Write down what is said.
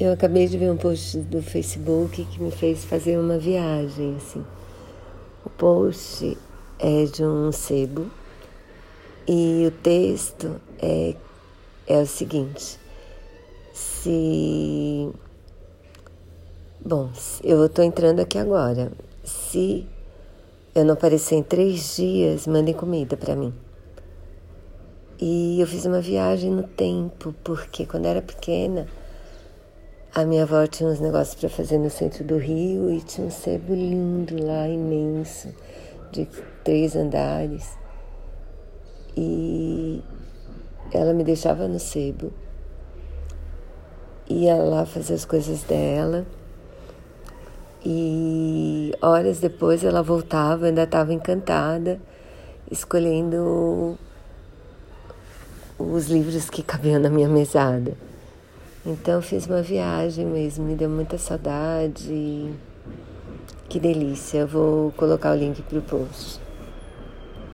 Eu acabei de ver um post do Facebook que me fez fazer uma viagem, assim. O post é de um sebo e o texto é, é o seguinte: se. Bom, eu estou entrando aqui agora. Se eu não aparecer em três dias, mandem comida para mim. E eu fiz uma viagem no tempo, porque quando era pequena a minha avó tinha uns negócios para fazer no centro do Rio e tinha um sebo lindo lá, imenso, de três andares. E ela me deixava no sebo, ia lá fazer as coisas dela. E horas depois ela voltava, ainda estava encantada, escolhendo os livros que cabiam na minha mesada. Então fiz uma viagem mesmo, me deu muita saudade. Que delícia. Eu vou colocar o link para o post.